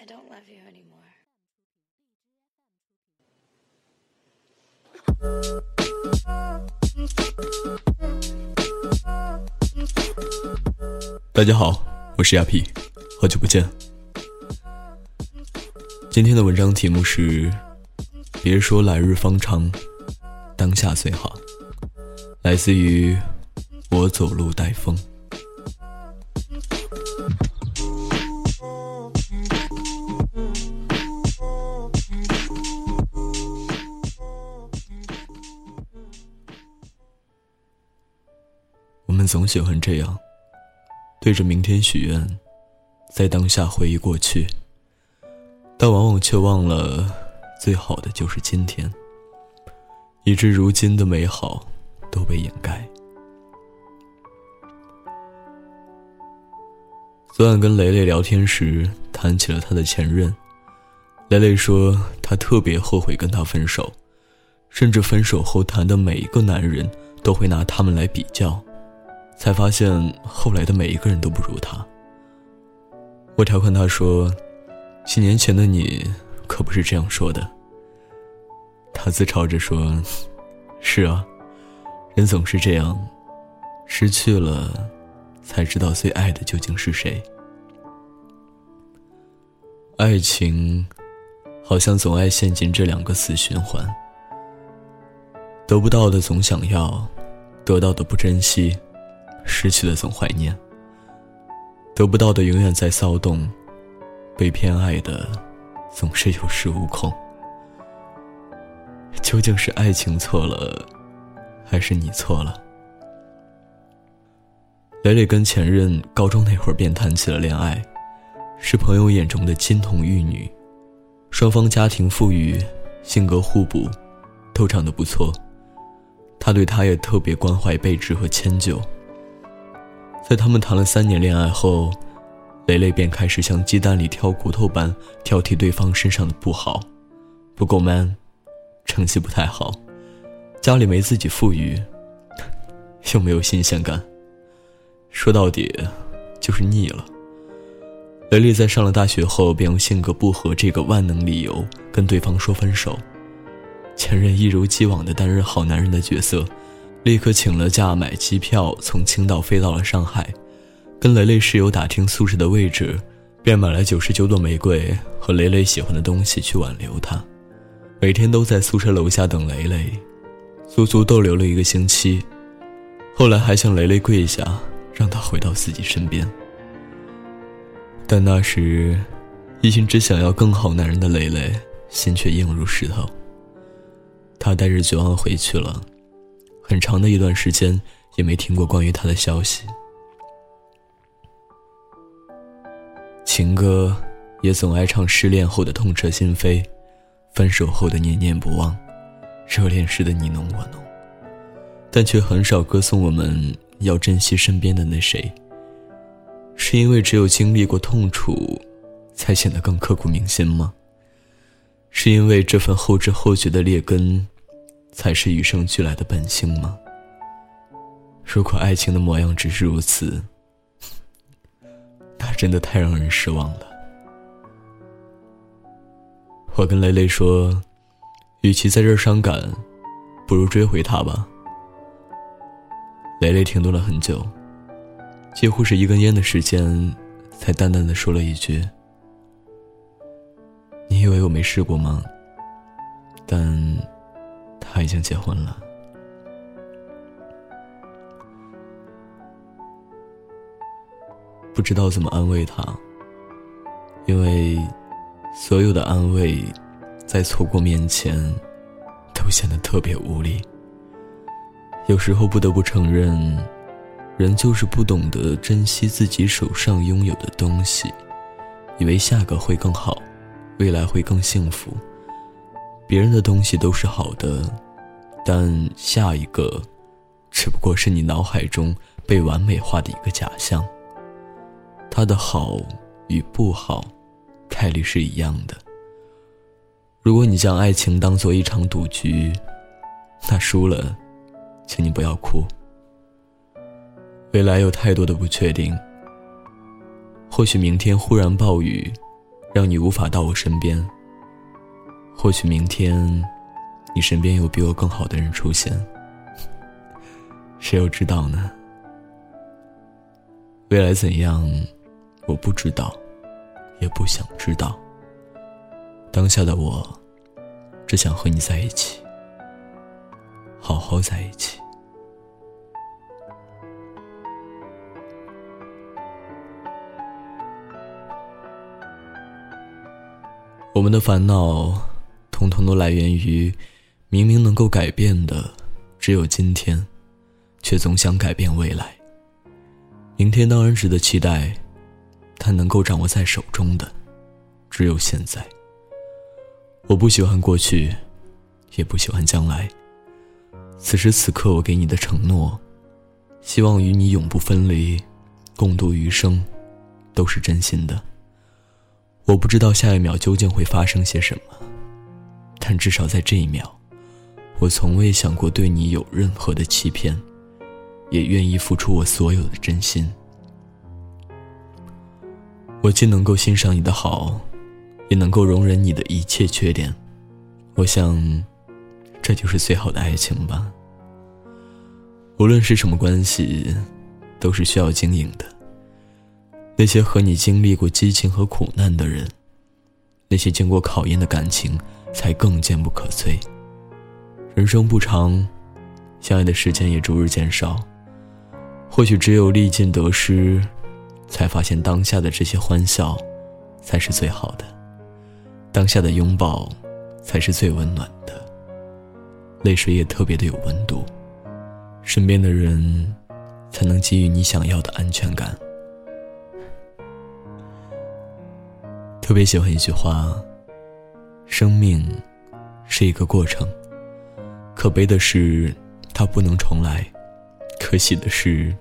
I don't love you anymore. 大家好，我是亚皮，好久不见。今天的文章题目是：别说来日方长，当下最好。来自于我走路带风。总喜欢这样，对着明天许愿，在当下回忆过去，但往往却忘了，最好的就是今天，以致如今的美好都被掩盖。昨晚跟雷雷聊天时，谈起了他的前任，雷雷说他特别后悔跟他分手，甚至分手后谈的每一个男人都会拿他们来比较。才发现后来的每一个人都不如他。我调侃他说：“几年前的你可不是这样说的。”他自嘲着说：“是啊，人总是这样，失去了，才知道最爱的究竟是谁。爱情，好像总爱陷进这两个死循环：得不到的总想要，得到的不珍惜。”失去的总怀念，得不到的永远在骚动，被偏爱的总是有恃无恐。究竟是爱情错了，还是你错了？蕾蕾跟前任高中那会儿便谈起了恋爱，是朋友眼中的金童玉女，双方家庭富裕，性格互补，都长得不错。他对她也特别关怀备至和迁就。在他们谈了三年恋爱后，蕾蕾便开始像鸡蛋里挑骨头般挑剔对方身上的不好，不够 man，成绩不太好，家里没自己富裕，又没有新鲜感。说到底，就是腻了。蕾蕾在上了大学后，便用性格不合这个万能理由跟对方说分手。前任一如既往的担任好男人的角色。立刻请了假，买机票从青岛飞到了上海，跟雷雷室友打听宿舍的位置，便买了九十九朵玫瑰和雷雷喜欢的东西去挽留她。每天都在宿舍楼下等雷雷，足足逗留了一个星期。后来还向雷雷跪下，让她回到自己身边。但那时，一心只想要更好男人的雷雷，心却硬如石头。他带着绝望回去了。很长的一段时间也没听过关于他的消息。情歌也总爱唱失恋后的痛彻心扉，分手后的念念不忘，热恋时的你侬我侬，但却很少歌颂我们要珍惜身边的那谁。是因为只有经历过痛楚，才显得更刻骨铭心吗？是因为这份后知后觉的劣根？才是与生俱来的本性吗？如果爱情的模样只是如此，那真的太让人失望了。我跟雷雷说，与其在这儿伤感，不如追回他吧。雷雷停顿了很久，几乎是一根烟的时间，才淡淡的说了一句：“你以为我没试过吗？”但。他已经结婚了，不知道怎么安慰他，因为所有的安慰，在错过面前，都显得特别无力。有时候不得不承认，人就是不懂得珍惜自己手上拥有的东西，以为下个会更好，未来会更幸福。别人的东西都是好的，但下一个，只不过是你脑海中被完美化的一个假象。他的好与不好，概率是一样的。如果你将爱情当做一场赌局，那输了，请你不要哭。未来有太多的不确定，或许明天忽然暴雨，让你无法到我身边。或许明天，你身边有比我更好的人出现，谁又知道呢？未来怎样，我不知道，也不想知道。当下的我，只想和你在一起，好好在一起。我们的烦恼，通通都来源于，明明能够改变的只有今天，却总想改变未来。明天当然值得期待，但能够掌握在手中的，只有现在。我不喜欢过去，也不喜欢将来。此时此刻，我给你的承诺，希望与你永不分离，共度余生，都是真心的。我不知道下一秒究竟会发生些什么，但至少在这一秒，我从未想过对你有任何的欺骗，也愿意付出我所有的真心。我既能够欣赏你的好，也能够容忍你的一切缺点。我想，这就是最好的爱情吧。无论是什么关系，都是需要经营的。那些和你经历过激情和苦难的人，那些经过考验的感情，才更坚不可摧。人生不长，相爱的时间也逐日减少。或许只有历尽得失，才发现当下的这些欢笑，才是最好的；当下的拥抱，才是最温暖的。泪水也特别的有温度，身边的人，才能给予你想要的安全感。特别喜欢一句话：“生命是一个过程，可悲的是它不能重来，可喜的是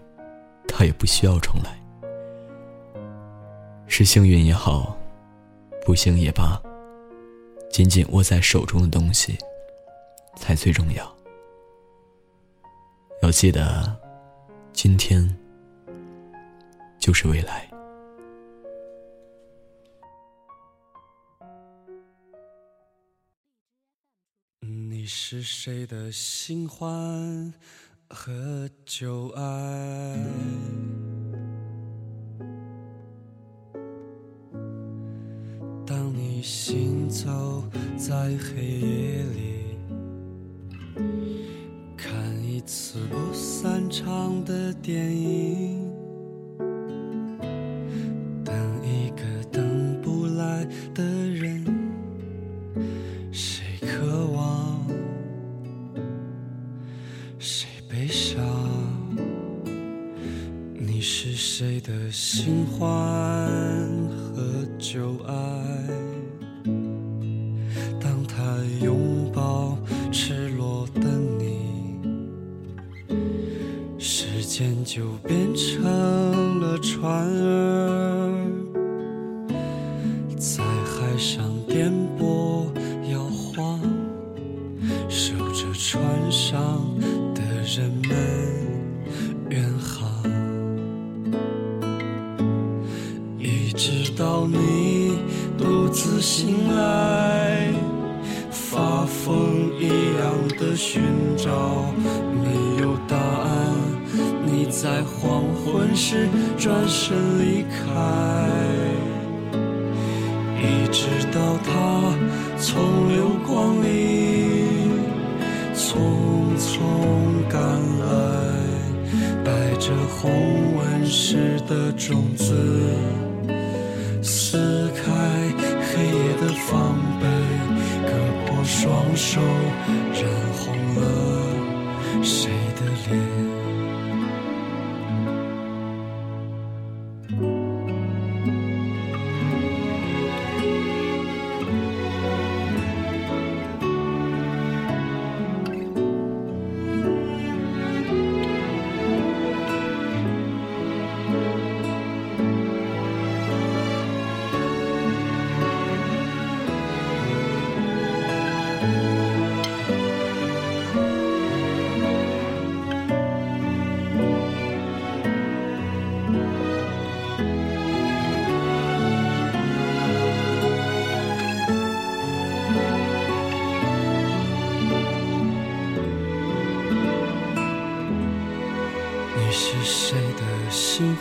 它也不需要重来。是幸运也好，不幸也罢，紧紧握在手中的东西才最重要。要记得，今天就是未来。”是谁的新欢和旧爱？当你行走在黑夜里，看一次不散场的电影。等一个等不来的人谁渴望欢。和的寻找，没有答案。你在黄昏时转身离开，一直到他从流光里匆匆赶来，带着红纹石的种子。撕开黑夜的防备，割破双手，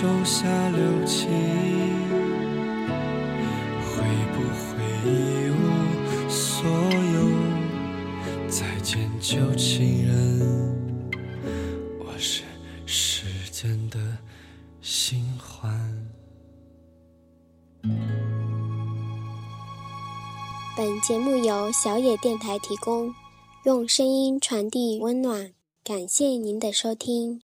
手下留情？会不会一无所有？再见，旧情人。我是时间的新欢。本节目由小野电台提供，用声音传递温暖。感谢您的收听。